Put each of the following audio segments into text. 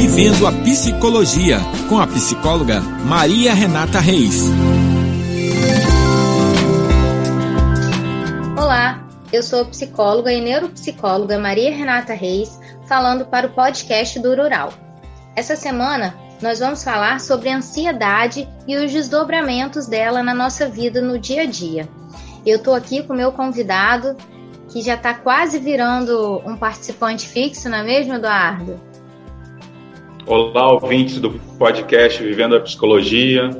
Vivendo a Psicologia, com a psicóloga Maria Renata Reis. Olá, eu sou psicóloga e neuropsicóloga Maria Renata Reis, falando para o podcast do Rural. Essa semana nós vamos falar sobre a ansiedade e os desdobramentos dela na nossa vida no dia a dia. Eu estou aqui com o meu convidado, que já está quase virando um participante fixo, não é mesmo, Eduardo? Olá, ouvintes do podcast Vivendo a Psicologia.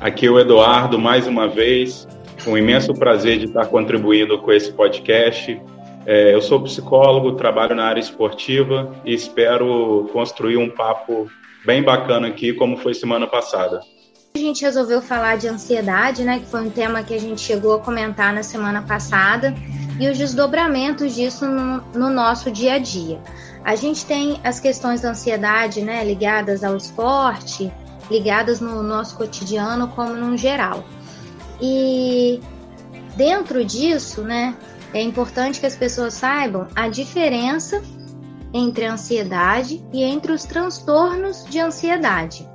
Aqui é o Eduardo, mais uma vez. Um imenso prazer de estar contribuindo com esse podcast. É, eu sou psicólogo, trabalho na área esportiva e espero construir um papo bem bacana aqui, como foi semana passada. A gente resolveu falar de ansiedade, né, que foi um tema que a gente chegou a comentar na semana passada, e os desdobramentos disso no, no nosso dia a dia. A gente tem as questões da ansiedade, né, ligadas ao esporte, ligadas no nosso cotidiano como no geral. E dentro disso, né, é importante que as pessoas saibam a diferença entre a ansiedade e entre os transtornos de ansiedade.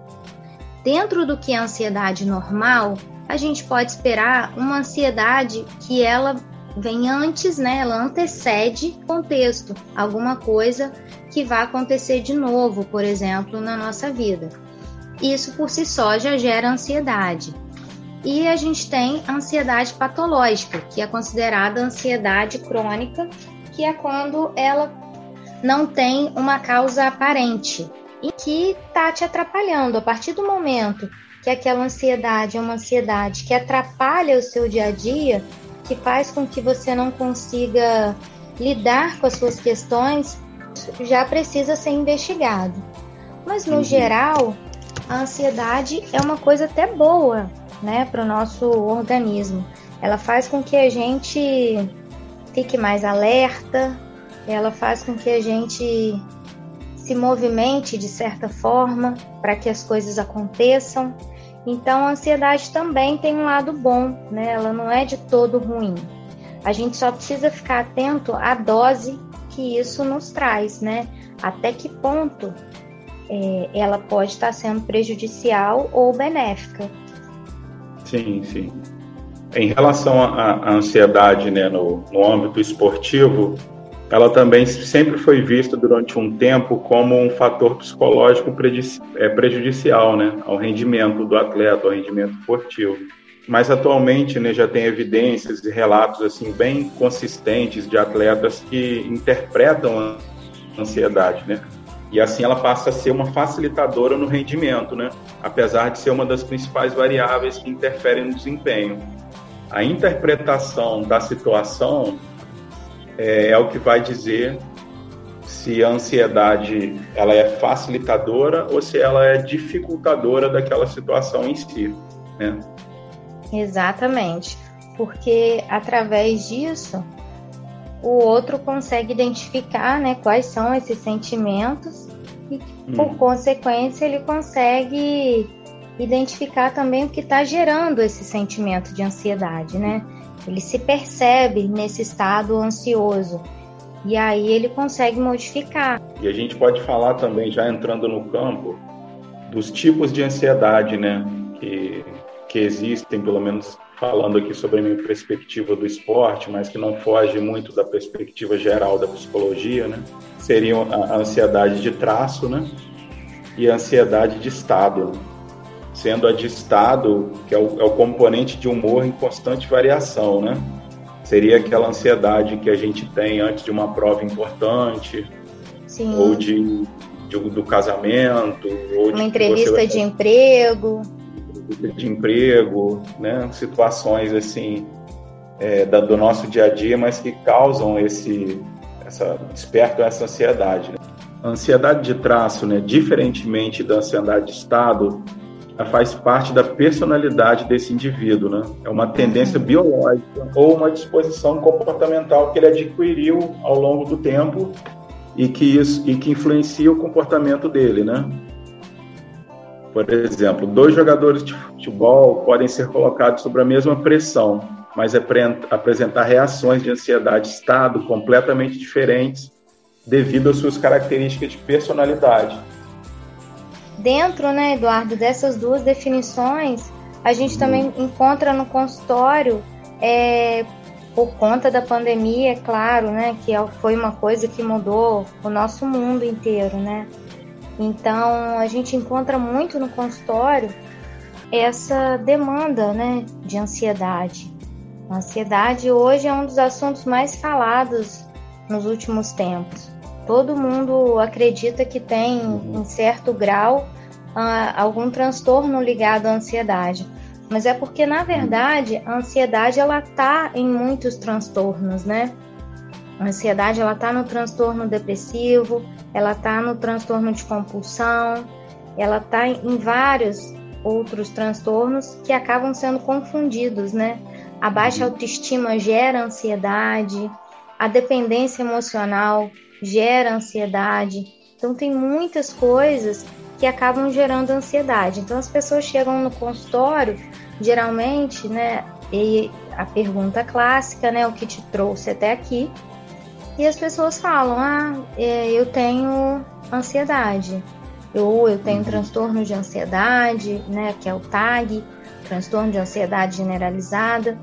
Dentro do que é ansiedade normal, a gente pode esperar uma ansiedade que ela vem antes, né? Ela antecede contexto, alguma coisa que vai acontecer de novo, por exemplo, na nossa vida. Isso por si só já gera ansiedade. E a gente tem a ansiedade patológica, que é considerada ansiedade crônica, que é quando ela não tem uma causa aparente e que está te atrapalhando. A partir do momento que aquela ansiedade é uma ansiedade que atrapalha o seu dia a dia, que faz com que você não consiga lidar com as suas questões, já precisa ser investigado. Mas no uhum. geral, a ansiedade é uma coisa até boa, né, para o nosso organismo. Ela faz com que a gente fique mais alerta, ela faz com que a gente se movimente de certa forma para que as coisas aconteçam. Então, a ansiedade também tem um lado bom, né? Ela não é de todo ruim. A gente só precisa ficar atento à dose que isso nos traz, né? Até que ponto é, ela pode estar sendo prejudicial ou benéfica. Sim, sim. Em relação à ansiedade né, no, no âmbito esportivo, ela também sempre foi vista durante um tempo como um fator psicológico é, prejudicial né, ao rendimento do atleta, ao rendimento esportivo. Mas atualmente né, já tem evidências e relatos assim bem consistentes de atletas que interpretam a ansiedade, né? E assim ela passa a ser uma facilitadora no rendimento, né? Apesar de ser uma das principais variáveis que interferem no desempenho. A interpretação da situação é, é o que vai dizer se a ansiedade ela é facilitadora ou se ela é dificultadora daquela situação em si, né? Exatamente, porque através disso o outro consegue identificar, né, quais são esses sentimentos e por hum. consequência ele consegue identificar também o que está gerando esse sentimento de ansiedade, né? Ele se percebe nesse estado ansioso e aí ele consegue modificar. E a gente pode falar também, já entrando no campo, dos tipos de ansiedade, né, que, que existem, pelo menos falando aqui sobre a minha perspectiva do esporte, mas que não foge muito da perspectiva geral da psicologia, né? Seriam a ansiedade de traço, né? E a ansiedade de estado sendo a de estado, que é o, é o componente de humor em constante variação, né? Seria aquela ansiedade que a gente tem antes de uma prova importante, Sim. ou de, de, do casamento, ou uma de entrevista de emprego, de emprego, né? Situações assim é, da, do nosso dia a dia, mas que causam esse, essa despertam essa ansiedade. Né? A ansiedade de traço, né? Diferentemente da ansiedade de estado, faz parte da personalidade desse indivíduo, né? É uma tendência uhum. biológica ou uma disposição comportamental que ele adquiriu ao longo do tempo e que isso e que influencia o comportamento dele, né? Por exemplo, dois jogadores de futebol podem ser colocados sob a mesma pressão, mas apresentar reações de ansiedade estado completamente diferentes devido às suas características de personalidade. Dentro, né, Eduardo, dessas duas definições, a gente também encontra no consultório, é, por conta da pandemia, é claro, né, que é, foi uma coisa que mudou o nosso mundo inteiro, né? Então, a gente encontra muito no consultório essa demanda, né, de ansiedade. A ansiedade hoje é um dos assuntos mais falados nos últimos tempos. Todo mundo acredita que tem, em certo grau, uh, algum transtorno ligado à ansiedade. Mas é porque, na verdade, a ansiedade ela tá em muitos transtornos, né? A ansiedade ela tá no transtorno depressivo, ela tá no transtorno de compulsão, ela tá em vários outros transtornos que acabam sendo confundidos, né? A baixa autoestima gera ansiedade, a dependência emocional gera ansiedade. Então tem muitas coisas que acabam gerando ansiedade. Então as pessoas chegam no consultório, geralmente, né, e a pergunta clássica, né, o que te trouxe até aqui, e as pessoas falam: "Ah, é, eu tenho ansiedade" ou eu tenho uhum. transtorno de ansiedade, né, que é o TAG, transtorno de ansiedade generalizada.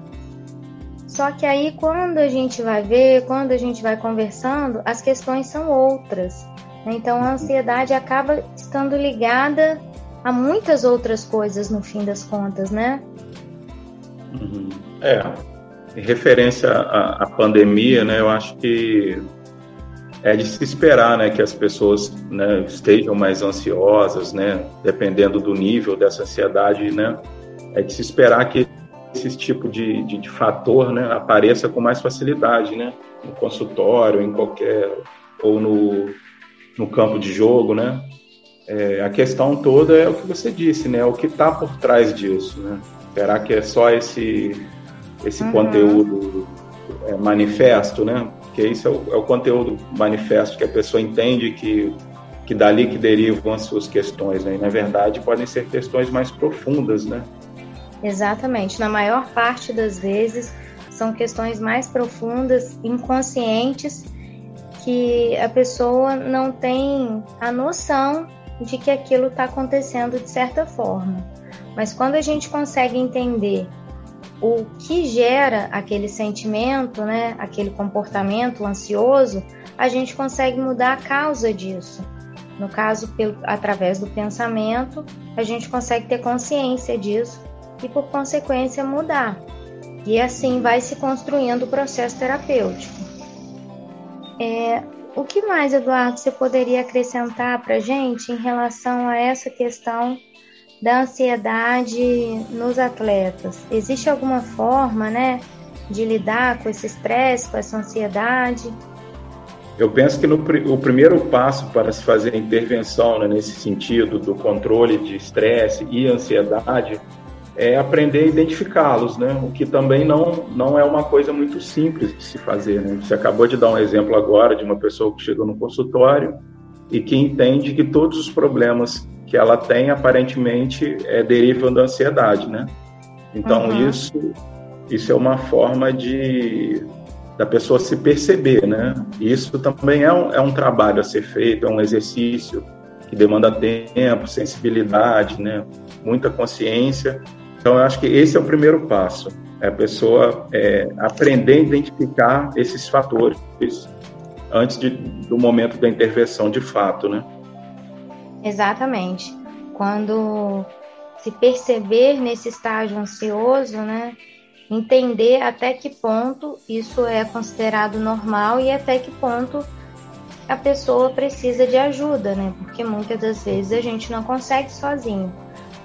Só que aí quando a gente vai ver, quando a gente vai conversando, as questões são outras. Né? Então a ansiedade acaba estando ligada a muitas outras coisas no fim das contas, né? Uhum. É, em referência à, à pandemia, né, eu acho que é de se esperar né, que as pessoas né, estejam mais ansiosas, né, dependendo do nível dessa ansiedade, né, é de se esperar que esse tipo de, de, de, fator né, apareça com mais facilidade né, no consultório, em qualquer ou no, no campo de jogo, né? É, a questão toda é o que você disse, né? O que está por trás disso, né? Será que é só esse esse uhum. conteúdo é, manifesto, né? porque isso é o, é o conteúdo manifesto que a pessoa entende que que dali que derivam as suas questões, né? E, na verdade podem ser questões mais profundas, né? Exatamente. Na maior parte das vezes são questões mais profundas, inconscientes, que a pessoa não tem a noção de que aquilo está acontecendo de certa forma. Mas quando a gente consegue entender o que gera aquele sentimento, né, aquele comportamento ansioso, a gente consegue mudar a causa disso. No caso, pelo, através do pensamento, a gente consegue ter consciência disso e, por consequência, mudar. E assim vai se construindo o processo terapêutico. É, o que mais, Eduardo, você poderia acrescentar para a gente em relação a essa questão da ansiedade nos atletas? Existe alguma forma, né, de lidar com esse estresse, com essa ansiedade? Eu penso que no, o primeiro passo para se fazer intervenção né, nesse sentido do controle de estresse e ansiedade é aprender a identificá-los, né? O que também não, não é uma coisa muito simples de se fazer, né? Você acabou de dar um exemplo agora de uma pessoa que chegou no consultório e que entende que todos os problemas que ela tem aparentemente é, derivam da ansiedade, né? Então uhum. isso isso é uma forma de da pessoa se perceber, né? Isso também é um, é um trabalho a ser feito, é um exercício que demanda tempo, sensibilidade, né? Muita consciência. Então eu acho que esse é o primeiro passo, é a pessoa é, aprender a identificar esses fatores antes de, do momento da intervenção de fato, né? Exatamente. Quando se perceber nesse estágio ansioso, né? Entender até que ponto isso é considerado normal e até que ponto a pessoa precisa de ajuda, né? Porque muitas das vezes a gente não consegue sozinho.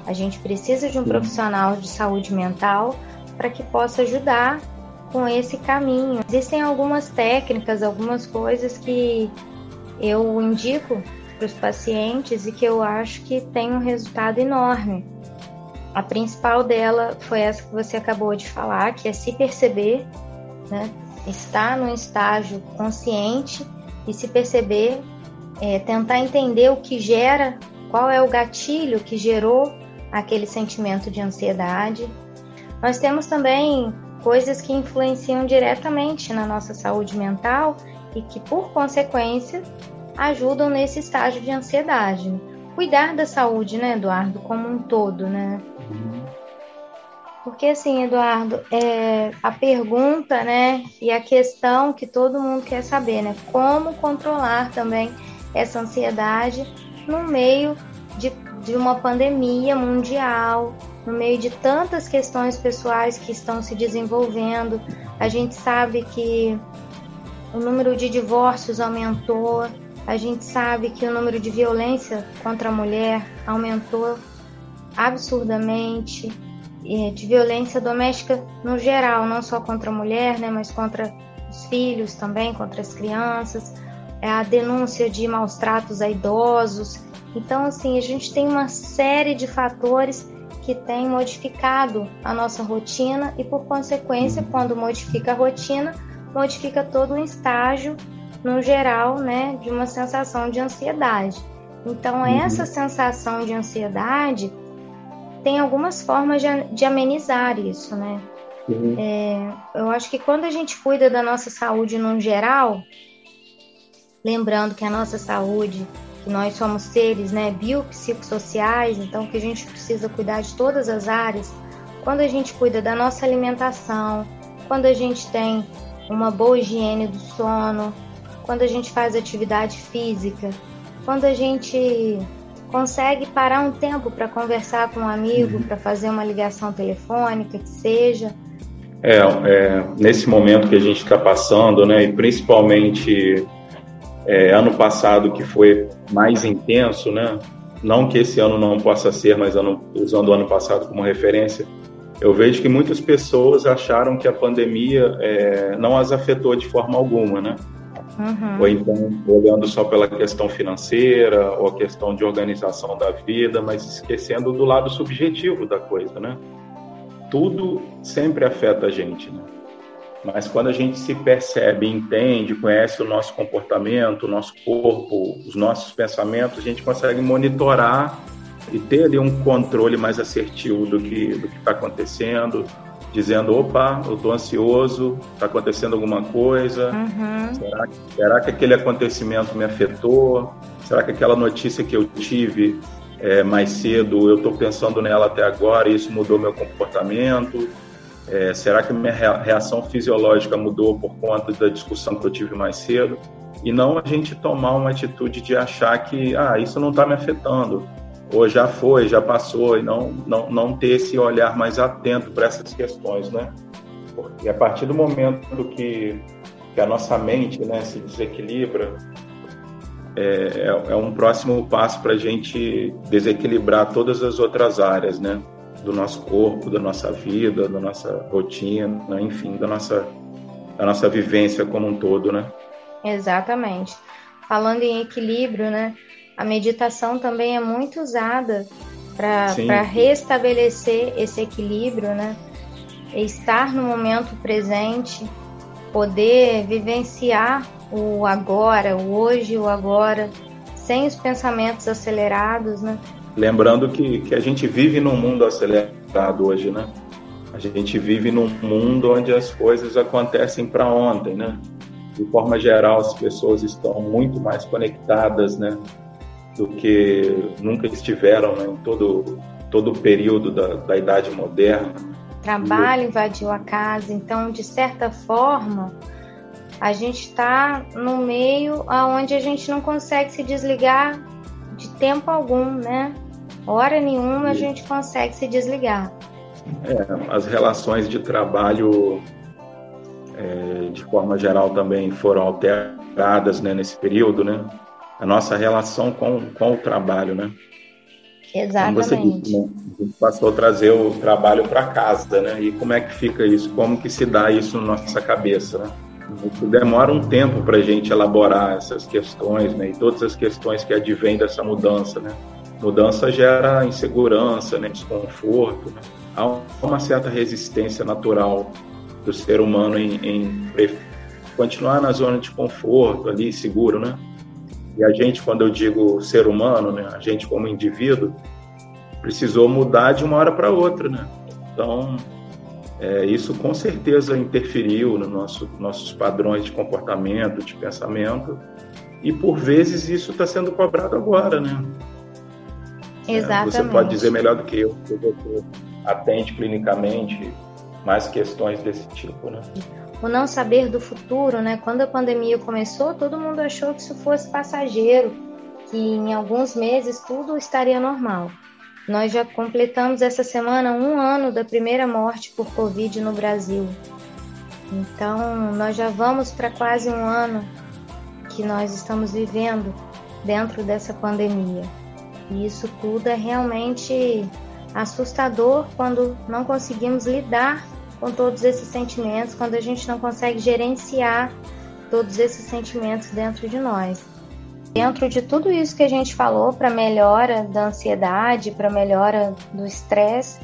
A gente precisa de um profissional de saúde mental para que possa ajudar com esse caminho. Existem algumas técnicas, algumas coisas que eu indico para os pacientes e que eu acho que tem um resultado enorme. A principal dela foi essa que você acabou de falar, que é se perceber, né? estar num estágio consciente e se perceber, é, tentar entender o que gera, qual é o gatilho que gerou aquele sentimento de ansiedade. Nós temos também coisas que influenciam diretamente na nossa saúde mental e que, por consequência, ajudam nesse estágio de ansiedade. cuidar da saúde, né, Eduardo, como um todo, né? Porque assim, Eduardo, é, a pergunta, né, e a questão que todo mundo quer saber, né, como controlar também essa ansiedade no meio de, de uma pandemia mundial, no meio de tantas questões pessoais que estão se desenvolvendo. A gente sabe que o número de divórcios aumentou, a gente sabe que o número de violência contra a mulher aumentou absurdamente de violência doméstica no geral, não só contra a mulher, né, mas contra os filhos também, contra as crianças, é a denúncia de maus tratos a idosos. Então, assim, a gente tem uma série de fatores que têm modificado a nossa rotina e, por consequência, quando modifica a rotina, modifica todo o estágio, no geral, né, de uma sensação de ansiedade. Então, uhum. essa sensação de ansiedade tem algumas formas de, de amenizar isso, né? Uhum. É, eu acho que quando a gente cuida da nossa saúde no geral, lembrando que a nossa saúde, que nós somos seres né, biopsicossociais, então que a gente precisa cuidar de todas as áreas, quando a gente cuida da nossa alimentação, quando a gente tem uma boa higiene do sono, quando a gente faz atividade física, quando a gente consegue parar um tempo para conversar com um amigo, uhum. para fazer uma ligação telefônica, que seja. É, é nesse momento que a gente está passando, né, e principalmente é, ano passado que foi mais intenso, né, não que esse ano não possa ser, mas ano, usando o ano passado como referência, eu vejo que muitas pessoas acharam que a pandemia é, não as afetou de forma alguma, né? Uhum. Ou então olhando só pela questão financeira ou a questão de organização da vida, mas esquecendo do lado subjetivo da coisa, né? Tudo sempre afeta a gente, né? Mas quando a gente se percebe, entende, conhece o nosso comportamento, o nosso corpo, os nossos pensamentos, a gente consegue monitorar e ter ali um controle mais assertivo do que do que está acontecendo, dizendo, opa, eu estou ansioso, está acontecendo alguma coisa, uhum. será, será, que aquele acontecimento me afetou? Será que aquela notícia que eu tive é, mais cedo, eu estou pensando nela até agora e isso mudou meu comportamento? É, será que minha reação fisiológica mudou por conta da discussão que eu tive mais cedo? E não a gente tomar uma atitude de achar que, ah, isso não está me afetando ou já foi, já passou, e não, não, não ter esse olhar mais atento para essas questões, né? Porque a partir do momento que, que a nossa mente né, se desequilibra, é, é, é um próximo passo para a gente desequilibrar todas as outras áreas, né? Do nosso corpo, da nossa vida, da nossa rotina, enfim, da nossa, da nossa vivência como um todo, né? Exatamente. Falando em equilíbrio, né? A meditação também é muito usada para restabelecer esse equilíbrio, né? Estar no momento presente, poder vivenciar o agora, o hoje, o agora, sem os pensamentos acelerados, né? Lembrando que, que a gente vive num mundo acelerado hoje, né? A gente vive num mundo onde as coisas acontecem para ontem, né? De forma geral, as pessoas estão muito mais conectadas, né? Do que nunca estiveram né, em todo, todo o período da, da Idade Moderna. Trabalho invadiu a casa, então, de certa forma, a gente está no meio onde a gente não consegue se desligar de tempo algum, né? Hora nenhuma a gente consegue se desligar. É, as relações de trabalho, é, de forma geral, também foram alteradas né, nesse período, né? A nossa relação com, com o trabalho, né? Exatamente. Como você disse, né? A gente passou a trazer o trabalho para casa, né? E como é que fica isso? Como que se dá isso na nossa cabeça, né? Isso demora um tempo para a gente elaborar essas questões, né? E todas as questões que advêm dessa mudança, né? Mudança gera insegurança, né? desconforto. Né? Há uma certa resistência natural do ser humano em, em continuar na zona de conforto ali, seguro, né? E a gente, quando eu digo ser humano, né, a gente como indivíduo, precisou mudar de uma hora para outra, né? Então, é, isso com certeza interferiu nos nosso, nossos padrões de comportamento, de pensamento, e por vezes isso está sendo cobrado agora, né? Exatamente. Né? Você pode dizer melhor do que eu, porque você atende clinicamente mais questões desse tipo, né? O não saber do futuro, né? Quando a pandemia começou, todo mundo achou que isso fosse passageiro, que em alguns meses tudo estaria normal. Nós já completamos essa semana um ano da primeira morte por Covid no Brasil. Então, nós já vamos para quase um ano que nós estamos vivendo dentro dessa pandemia. E isso tudo é realmente assustador quando não conseguimos lidar com todos esses sentimentos, quando a gente não consegue gerenciar todos esses sentimentos dentro de nós. Dentro de tudo isso que a gente falou para melhora da ansiedade, para melhora do estresse,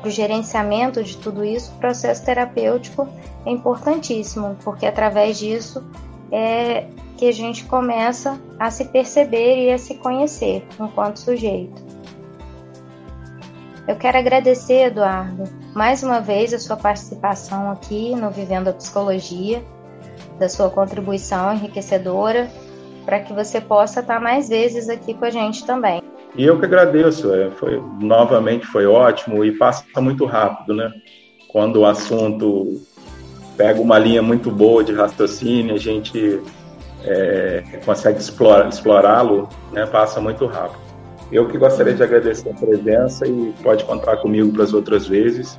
para o gerenciamento de tudo isso, o processo terapêutico é importantíssimo, porque através disso é que a gente começa a se perceber e a se conhecer enquanto sujeito. Eu quero agradecer, Eduardo, mais uma vez a sua participação aqui no Vivendo a Psicologia, da sua contribuição enriquecedora, para que você possa estar mais vezes aqui com a gente também. E eu que agradeço, é, foi, novamente foi ótimo e passa muito rápido, né? Quando o assunto pega uma linha muito boa de raciocínio, a gente é, consegue explorá-lo, né, passa muito rápido. Eu que gostaria de agradecer a presença e pode contar comigo para as outras vezes.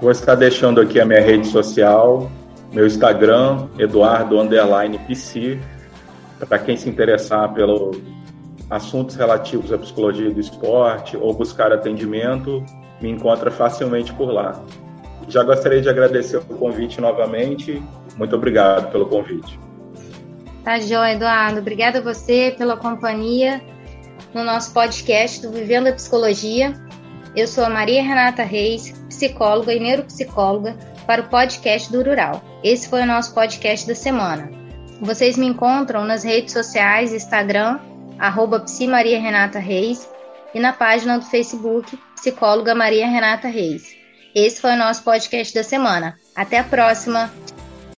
Vou estar deixando aqui a minha rede social, meu Instagram, Eduardo Underline PC, para quem se interessar pelos assuntos relativos à psicologia do esporte ou buscar atendimento, me encontra facilmente por lá. Já gostaria de agradecer o convite novamente. Muito obrigado pelo convite. Tá, joia, Eduardo. Obrigada a você pela companhia no nosso podcast do Vivendo a Psicologia. Eu sou a Maria Renata Reis, psicóloga e neuropsicóloga para o podcast do Rural. Esse foi o nosso podcast da semana. Vocês me encontram nas redes sociais, Instagram, arroba Maria Renata Reis, e na página do Facebook, Psicóloga Maria Renata Reis. Esse foi o nosso podcast da semana. Até a próxima!